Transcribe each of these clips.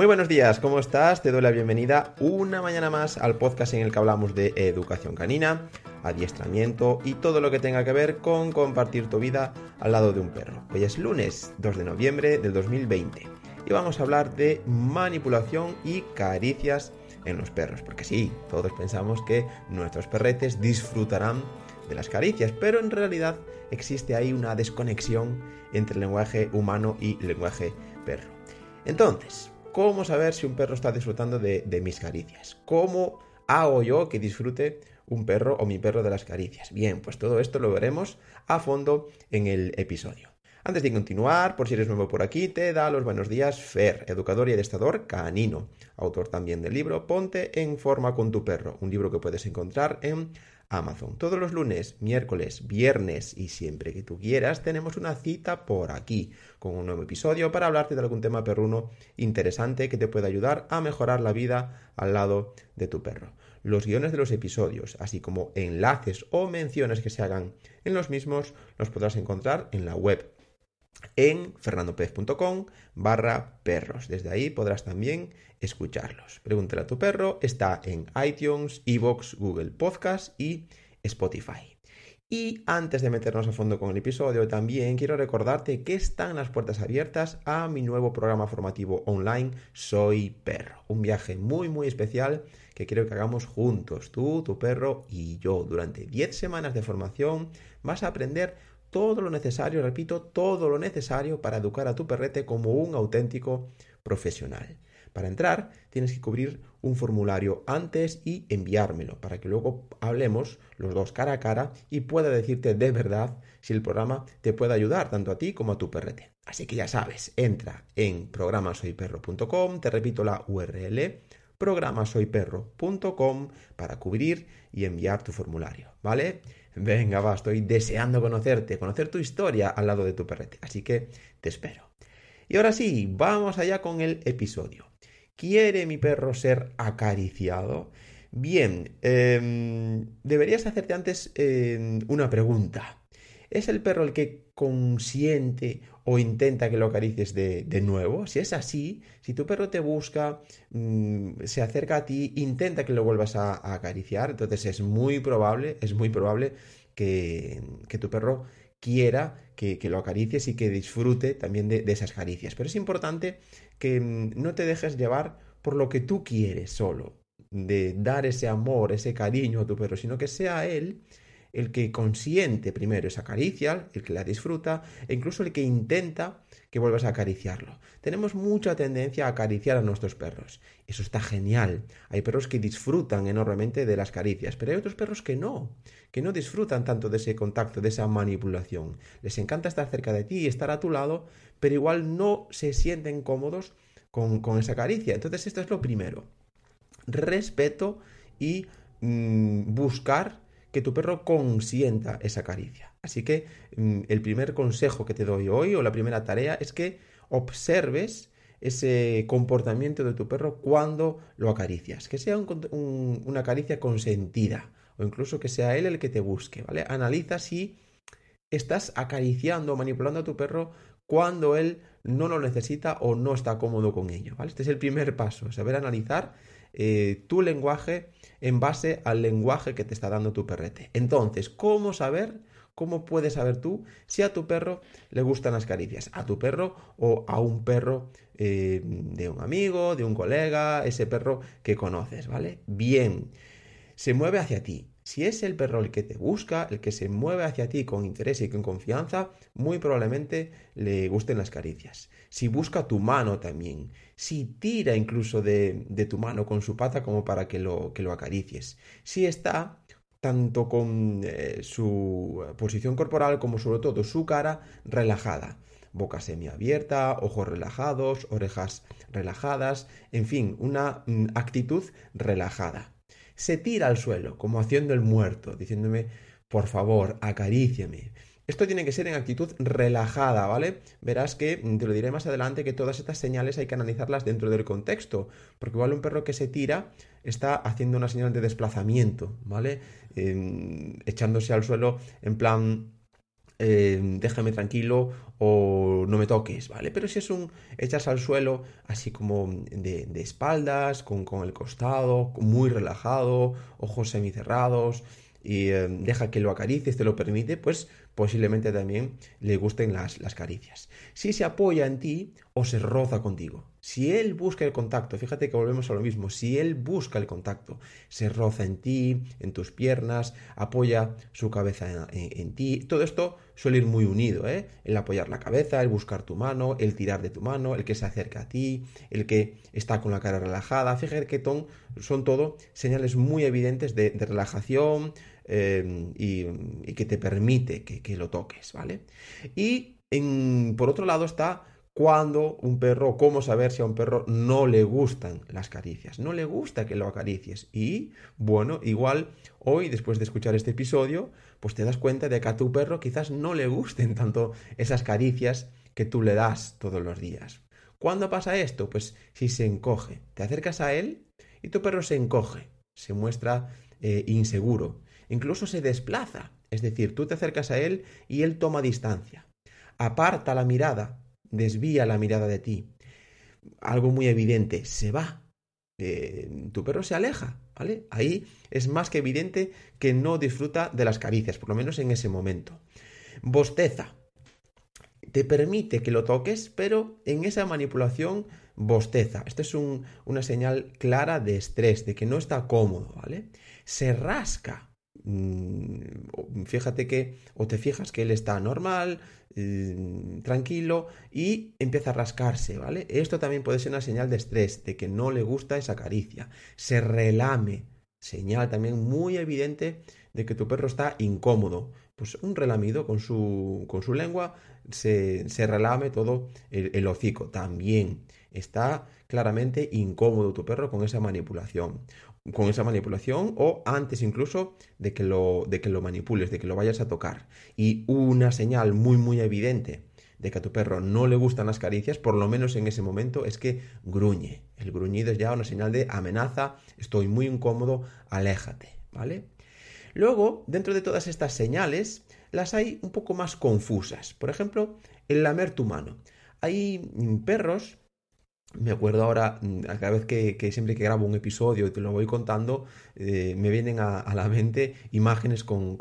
Muy buenos días, ¿cómo estás? Te doy la bienvenida una mañana más al podcast en el que hablamos de educación canina, adiestramiento y todo lo que tenga que ver con compartir tu vida al lado de un perro. Hoy es lunes 2 de noviembre del 2020 y vamos a hablar de manipulación y caricias en los perros, porque sí, todos pensamos que nuestros perretes disfrutarán de las caricias, pero en realidad existe ahí una desconexión entre el lenguaje humano y el lenguaje perro. Entonces, ¿Cómo saber si un perro está disfrutando de, mis caricias? ¿Cómo hago yo que disfrute un perro o mi perro de las caricias? Bien, pues todo esto lo veremos a fondo en el episodio. Antes de continuar, por si eres nuevo por aquí, te da los buenos días Fer, educador y adestrador canino, autor también del libro Ponte en forma con tu perro, un libro que puedes encontrar en Amazon. Todos los lunes, miércoles, viernes y siempre que tú quieras, tenemos una cita por aquí con un nuevo episodio para hablarte de algún tema perruno interesante que te pueda ayudar a mejorar la vida al lado de tu perro. Los guiones de los episodios, así como enlaces o menciones que se hagan en los mismos, los podrás encontrar en la web en fernandopez.com barra perros. Desde ahí podrás también escucharlos. Pregúntale a tu perro, está en iTunes, Evox, Google Podcast y Spotify. Y antes de meternos a fondo con el episodio, también quiero recordarte que están las puertas abiertas a mi nuevo programa formativo online Soy Perro. Un viaje muy muy especial que quiero que hagamos juntos, tú, tu perro y yo. Durante 10 semanas de formación vas a aprender todo lo necesario, repito, todo lo necesario para educar a tu perrete como un auténtico profesional. Para entrar tienes que cubrir un formulario antes y enviármelo para que luego hablemos los dos cara a cara y pueda decirte de verdad si el programa te puede ayudar tanto a ti como a tu perrete. Así que ya sabes, entra en programasoyperro.com, te repito la URL, programasoyperro.com para cubrir y enviar tu formulario, ¿vale? Venga, va, estoy deseando conocerte, conocer tu historia al lado de tu perrete, así que te espero. Y ahora sí, vamos allá con el episodio. ¿Quiere mi perro ser acariciado? Bien, em, deberías hacerte antes em, una pregunta. ¿Es el perro el que consiente o intenta que lo acaricies de, nuevo? Si es así, si tu perro te busca, mm, se acerca a ti, intenta que lo vuelvas a, acariciar, entonces es muy probable, es muy probable que, tu perro quiera que, lo acaricies y que disfrute también de, esas caricias. Pero es importante que mm, no te dejes llevar por lo que tú quieres solo, de dar ese amor, ese cariño a tu perro, sino que sea él el que consiente primero esa caricia, el que la disfruta, e incluso el que intenta que vuelvas a acariciarlo. Tenemos mucha tendencia a acariciar a nuestros perros. Eso está genial. Hay perros que disfrutan enormemente de las caricias, pero hay otros perros que no, que no disfrutan tanto de ese contacto, de esa manipulación. Les encanta estar cerca de ti y estar a tu lado, pero igual no se sienten cómodos con, esa caricia. Entonces esto es lo primero. Respeto y mm, buscar que tu perro consienta esa caricia. Así que mm, el primer consejo que te doy hoy o la primera tarea es que observes ese comportamiento de tu perro cuando lo acaricias. Que sea una caricia consentida o incluso que sea él el que te busque, ¿vale? Analiza si estás acariciando o manipulando a tu perro cuando él no lo necesita o no está cómodo con ello, ¿vale? Este es el primer paso, saber analizar eh, tu lenguaje en base al lenguaje que te está dando tu perrete. Entonces, ¿cómo saber? ¿Cómo puedes saber tú si a tu perro le gustan las caricias? A tu perro o a un perro eh, de un amigo, de un colega, ese perro que conoces, ¿vale? Bien, se mueve hacia ti. Si es el perro el que te busca, el que se mueve hacia ti con interés y con confianza, muy probablemente le gusten las caricias. Si busca tu mano también, si tira incluso de, tu mano con su pata como para que lo, que lo acaricies. Si está tanto con eh, su posición corporal como sobre todo su cara relajada. boca semiabierta, ojos relajados, orejas relajadas, en fin, una mm, actitud relajada. Se tira al suelo, como haciendo el muerto, diciéndome, por favor, acaríciame. Esto tiene que ser en actitud relajada, ¿vale? Verás que, mm, te lo diré más adelante, que todas estas señales hay que analizarlas dentro del contexto, porque igual un perro que se tira está haciendo una señal de desplazamiento, ¿vale? Em, echándose al suelo en plan em, déjame tranquilo o no me toques, ¿vale? Pero si es un echas al suelo así como de, espaldas, con, con, el costado, muy relajado, ojos semicerrados, y em, deja que lo acaricies, te lo permite, pues posiblemente también le gusten las, las caricias. Si se apoya en ti o se roza contigo, si él busca el contacto, fíjate que volvemos a lo mismo, si él busca el contacto, se roza en ti, en tus piernas, apoya su cabeza en, ti, todo esto suele ir muy unido, ¿eh? El apoyar la cabeza, el buscar tu mano, el tirar de tu mano, el que se acerca a ti, el que está con la cara relajada, fíjate que son todo señales muy evidentes de, relajación eh, y, que te permite que, lo toques, ¿vale? Y por otro lado está cuando un perro, cómo saber si a un perro no le gustan las caricias, no le gusta que lo acaricies. Y bueno, igual hoy, después de escuchar este episodio, pues te das cuenta de que a tu perro quizás no le gusten tanto esas caricias que tú le das todos los días. ¿Cuándo pasa esto? Pues si se encoge, te acercas a él y tu perro se encoge, se muestra eh, inseguro, incluso se desplaza, es decir, tú te acercas a él y él toma distancia, aparta la mirada, desvía la mirada de ti. Algo muy evidente, se va. Eh, tu perro se aleja, ¿vale? Ahí es más que evidente que no disfruta de las caricias, por lo menos en ese momento. Bosteza. Te permite que lo toques, pero en esa manipulación bosteza. Esto es una señal clara de estrés, de que no está cómodo, ¿vale? Se rasca. Mm, fíjate que, o te fijas que él está normal, mm, tranquilo y empieza a rascarse, ¿vale? Esto también puede ser una señal de estrés, de que no le gusta esa caricia. Se relame, señal también muy evidente de que tu perro está incómodo. Pues un relamido con su, con su lengua se, se relame todo el, el hocico. También está claramente incómodo tu perro con esa manipulación con esa manipulación o antes incluso de que, lo, de que lo manipules, de que lo vayas a tocar. Y una señal muy muy evidente de que a tu perro no le gustan las caricias, por lo menos en ese momento, es que gruñe. El gruñido es ya una señal de amenaza, estoy muy incómodo, aléjate, ¿vale? Luego, dentro de todas estas señales, las hay un poco más confusas. Por ejemplo, el lamer tu mano. Hay perros me acuerdo ahora, mm, a cada vez que, siempre que grabo un episodio y te lo voy contando, eh, me vienen a, la mente imágenes con,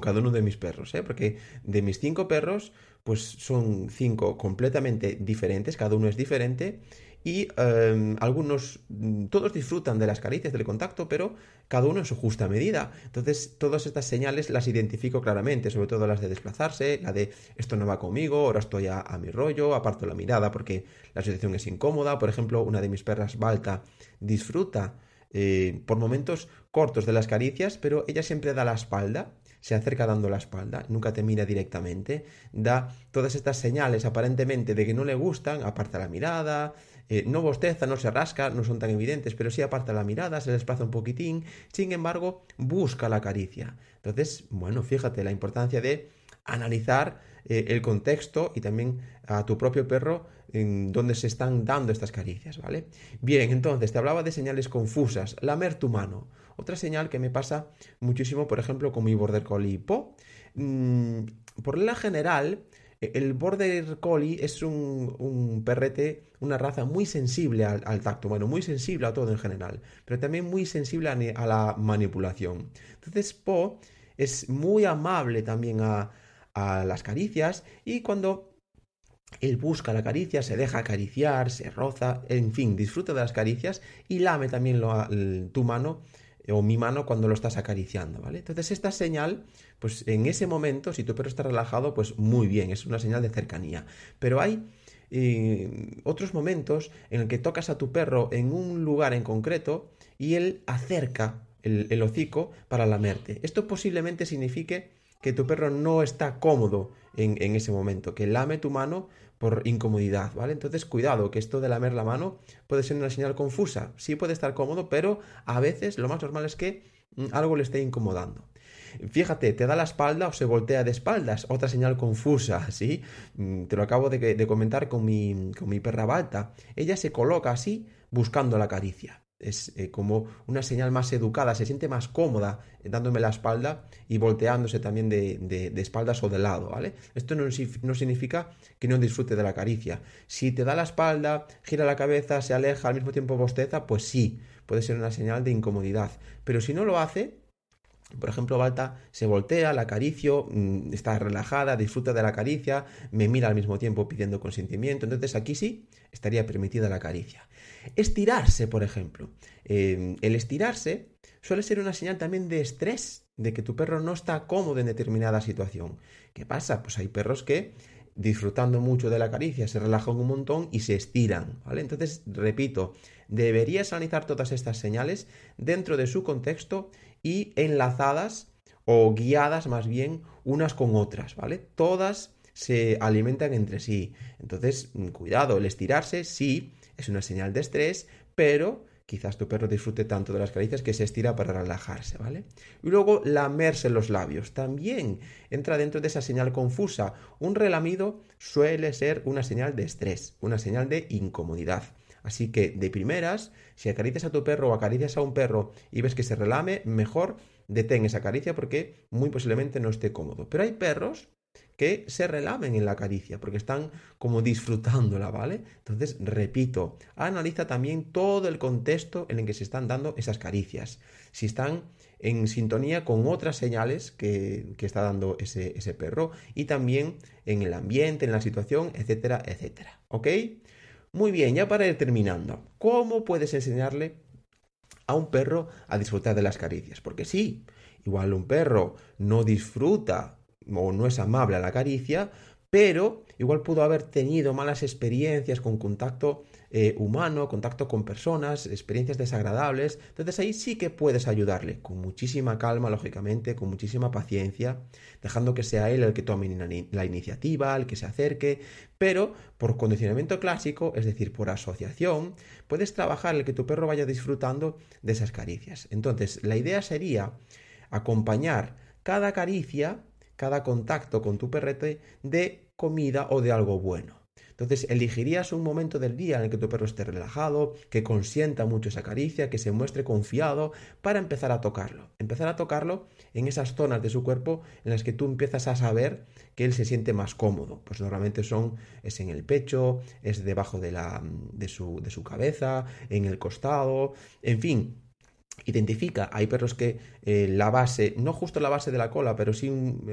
cada uno de mis perros, ¿eh? porque de mis cinco perros, pues son cinco completamente diferentes, cada uno es diferente, y em, algunos, mm, todos disfrutan de las caricias, del contacto, pero cada uno en su justa medida. Entonces, todas estas señales las identifico claramente, sobre todo las de desplazarse, la de esto no va conmigo, ahora estoy a, mi rollo, aparto la mirada porque la situación es incómoda. Por ejemplo, una de mis perras, Balta, disfruta eh, por momentos cortos de las caricias, pero ella siempre da la espalda se acerca dando la espalda, nunca te mira directamente, da todas estas señales aparentemente de que no le gustan, aparta la mirada, eh, no bosteza, no se rasca, no son tan evidentes, pero sí aparta la mirada, se desplaza un poquitín, sin embargo, busca la caricia. Entonces, bueno, fíjate la importancia de analizar eh, el contexto y también a tu propio perro en donde se están dando estas caricias, ¿vale? Bien, entonces te hablaba de señales confusas, lamer tu mano. Otra señal que me pasa muchísimo, por ejemplo, con mi border collie. Mm, por la general, el Border Collie es un, perrete, una raza muy sensible al, tacto, bueno, muy sensible a todo en general, pero también muy sensible a, la manipulación. Entonces, Po es muy amable también a, las caricias y cuando él busca la caricia, se deja acariciar, se roza, en fin, disfruta de las caricias y lame también tu mano o mi mano cuando lo estás acariciando, ¿vale? Entonces esta señal, pues en ese momento, si tu perro está relajado, pues muy bien, es una señal de cercanía. Pero hay eh, otros momentos en el que tocas a tu perro en un lugar en concreto y él acerca el, hocico para lamerte. Esto posiblemente signifique que tu perro no está cómodo en, ese momento, que lame tu mano por incomodidad, ¿vale? Entonces, cuidado, que esto de lamer la mano puede ser una señal confusa. Sí puede estar cómodo, pero a veces lo más normal es que mm, algo le esté incomodando. Fíjate, te da la espalda o se voltea de espaldas, otra señal confusa, ¿sí? Mm, te lo acabo de, comentar con mi, con mi perra Balta. Ella se coloca así buscando la caricia es eh, como una señal más educada, se siente más cómoda eh, dándome la espalda y volteándose también de, de, espaldas o de lado, ¿vale? Esto no, no, significa que no disfrute de la caricia. Si te da la espalda, gira la cabeza, se aleja, al mismo tiempo bosteza, pues sí, puede ser una señal de incomodidad. Pero si no lo hace, por ejemplo, Balta se voltea, la acaricio, mm, está relajada, disfruta de la caricia, me mira al mismo tiempo pidiendo consentimiento. Entonces aquí sí estaría permitida la caricia. Estirarse, por ejemplo. Eh, el estirarse suele ser una señal también de estrés, de que tu perro no está cómodo en determinada situación. ¿Qué pasa? Pues hay perros que disfrutando mucho de la caricia se relajan un montón y se estiran, ¿vale? Entonces, repito, deberías analizar todas estas señales dentro de su contexto y enlazadas o guiadas más bien unas con otras, ¿vale? Todas se alimentan entre sí. Entonces, cuidado, el estirarse sí es una señal de estrés, pero quizás tu perro disfrute tanto de las caricias que se estira para relajarse, ¿vale? Y luego lamerse los labios, también entra dentro de esa señal confusa. Un relamido suele ser una señal de estrés, una señal de incomodidad. Así que de primeras, si acaricias a tu perro o acaricias a un perro y ves que se relame, mejor detén esa caricia porque muy posiblemente no esté cómodo. Pero hay perros que se relamen en la caricia porque están como disfrutándola, ¿vale? Entonces, repito, analiza también todo el contexto en el que se están dando esas caricias. Si están en sintonía con otras señales que, está dando ese, ese perro y también en el ambiente, en la situación, etcétera, etcétera. ¿Ok? Muy bien, ya para ir terminando, ¿cómo puedes enseñarle a un perro a disfrutar de las caricias? Porque sí, igual un perro no disfruta o no es amable a la caricia, pero igual pudo haber tenido malas experiencias con contacto eh, humano, contacto con personas, experiencias desagradables. Entonces ahí sí que puedes ayudarle, con muchísima calma, lógicamente, con muchísima paciencia, dejando que sea él el que tome la iniciativa, el que se acerque, pero por condicionamiento clásico, es decir, por asociación, puedes trabajar el que tu perro vaya disfrutando de esas caricias. Entonces, la idea sería acompañar cada caricia cada contacto con tu perrete de comida o de algo bueno. Entonces elegirías un momento del día en el que tu perro esté relajado, que consienta mucho esa caricia, que se muestre confiado para empezar a tocarlo. Empezar a tocarlo en esas zonas de su cuerpo en las que tú empiezas a saber que él se siente más cómodo. Pues normalmente son es en el pecho, es debajo de, la, de, su, de su cabeza, en el costado, en fin, identifica, hay perros que eh, la base, no justo la base de la cola, pero sí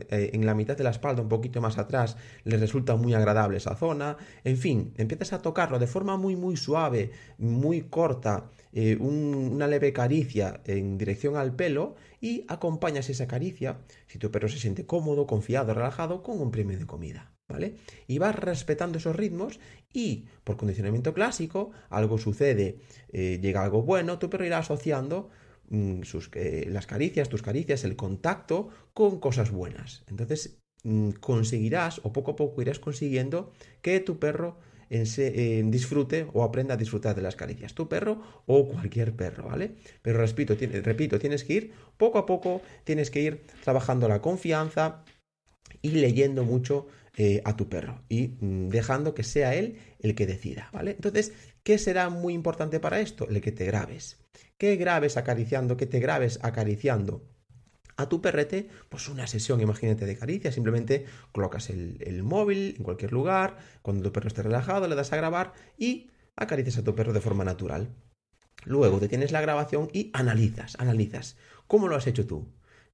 eh, en la mitad de la espalda, un poquito más atrás, les resulta muy agradable esa zona. En fin, empiezas a tocarlo de forma muy, muy suave, muy corta, eh, una leve caricia en dirección al pelo y acompañas esa caricia, si tu perro se siente cómodo, confiado, relajado, con un premio de comida. ¿Vale? Y vas respetando esos ritmos y por condicionamiento clásico algo sucede, llega algo bueno, tu perro irá asociando Mm, sus, las caricias, tus caricias, el contacto con cosas buenas. Entonces mm, conseguirás o poco a poco irás consiguiendo que tu perro disfrute o aprenda a disfrutar de las caricias. Tu perro o cualquier perro, ¿vale? Pero repito, repito, tienes que ir poco a poco, tienes que ir trabajando la confianza y leyendo mucho eh, a tu perro y mm, dejando que sea él el que decida, ¿vale? Entonces, ¿qué será muy importante para esto? El que te grabes que grabes acariciando, que te grabes acariciando a tu perrete, pues una sesión, imagínate, de caricia, simplemente colocas el, móvil en cualquier lugar, cuando tu perro esté relajado, le das a grabar y acaricias a tu perro de forma natural. Luego detienes la grabación y analizas, analizas. ¿Cómo lo has hecho tú?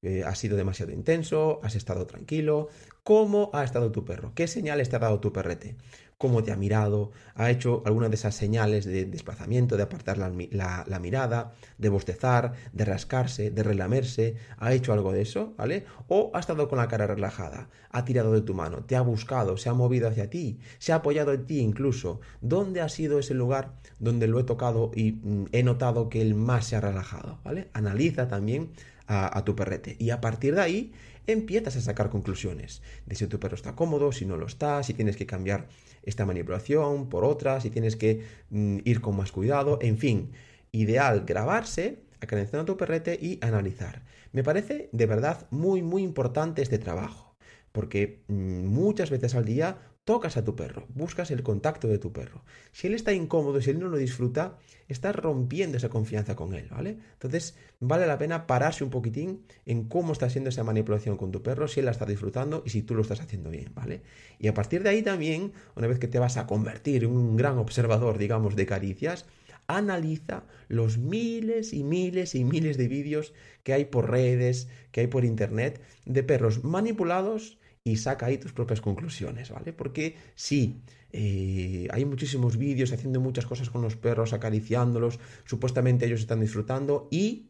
Eh, ¿Ha sido demasiado intenso? ¿Has estado tranquilo? ¿Cómo ha estado tu perro? ¿Qué señales te ha dado tu perrete? cómo te ha mirado, ha hecho alguna de esas señales de desplazamiento, de apartar la, mirada, de bostezar, de rascarse, de relamerse, ha hecho algo de eso, ¿vale? O ha estado con la cara relajada, ha tirado de tu mano, te ha buscado, se ha movido hacia ti, se ha apoyado en ti incluso. ¿Dónde ha sido ese lugar donde lo he tocado y mm, he notado que él más se ha relajado, ¿vale? Analiza también a, tu perrete. Y a partir de ahí empiezas a sacar conclusiones de si tu perro está cómodo, si no lo está, si tienes que cambiar esta manipulación, por otra, si tienes que mm, ir con más cuidado, en fin, ideal grabarse acariciando a tu perrete y analizar. Me parece de verdad muy muy importante este trabajo, porque mm, muchas veces al día tocas a tu perro, buscas el contacto de tu perro. Si él está incómodo, si él no lo disfruta, estás rompiendo esa confianza con él, ¿vale? Entonces, vale la pena pararse un poquitín en cómo está haciendo esa manipulación con tu perro, si él la está disfrutando y si tú lo estás haciendo bien, ¿vale? Y a partir de ahí también, una vez que te vas a convertir en un gran observador, digamos, de caricias, analiza los miles y miles y miles de vídeos que hay por redes, que hay por internet, de perros manipulados y saca ahí tus propias conclusiones, ¿vale? Porque sí, eh, hay muchísimos vídeos haciendo muchas cosas con los perros, acariciándolos, supuestamente ellos están disfrutando y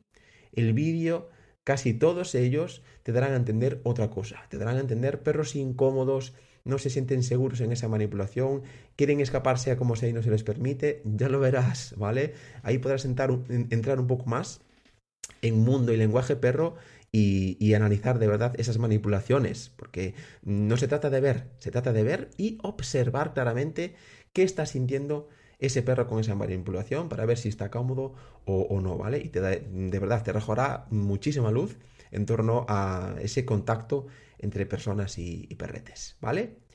el vídeo, casi todos ellos, te darán a entender otra cosa, te darán a entender perros incómodos, no se sienten seguros en esa manipulación, quieren escaparse a como sea y no se les permite, ya lo verás, ¿vale? Ahí podrás entrar un poco más en mundo y lenguaje perro y, analizar de verdad esas manipulaciones, porque no se trata de ver, se trata de ver y observar claramente qué está sintiendo ese perro con esa manipulación para ver si está cómodo o, no, ¿vale? Y te de verdad te arrojará muchísima luz en torno a ese contacto entre personas y perretes, ¿vale?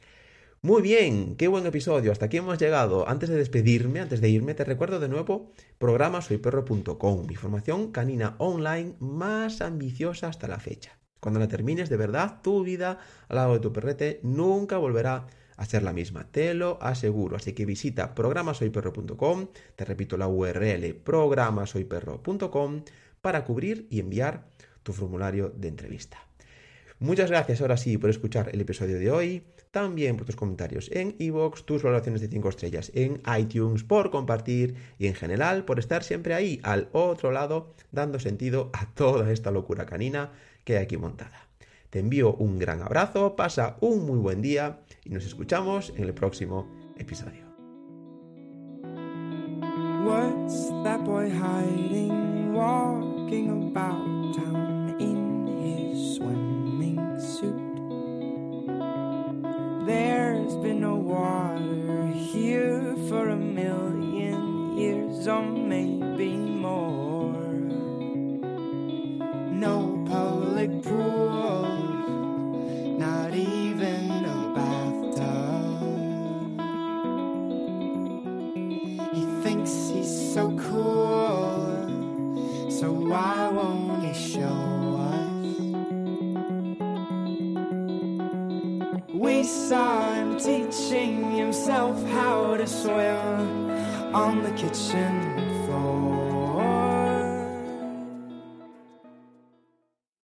Muy bien, qué buen episodio. Hasta aquí hemos llegado. Antes de despedirme, antes de irme, te recuerdo de nuevo programa soyperro.com, mi formación canina online más ambiciosa hasta la fecha. Cuando la termines, de verdad, tu vida al lado de tu perrete nunca volverá a ser la misma, te lo aseguro. Así que visita programasoyperro.com, te repito la URL programasoyperro.com para cubrir y enviar tu formulario de entrevista. Muchas gracias ahora sí por escuchar el episodio de hoy también por tus comentarios en iVoox, tus valoraciones de 5 estrellas en iTunes, por compartir y en general por estar siempre ahí, al otro lado, dando sentido a toda esta locura canina que hay aquí montada. Te envío un gran abrazo, pasa un muy buen día y nos escuchamos en el próximo episodio. There's been no water here for a million years, or maybe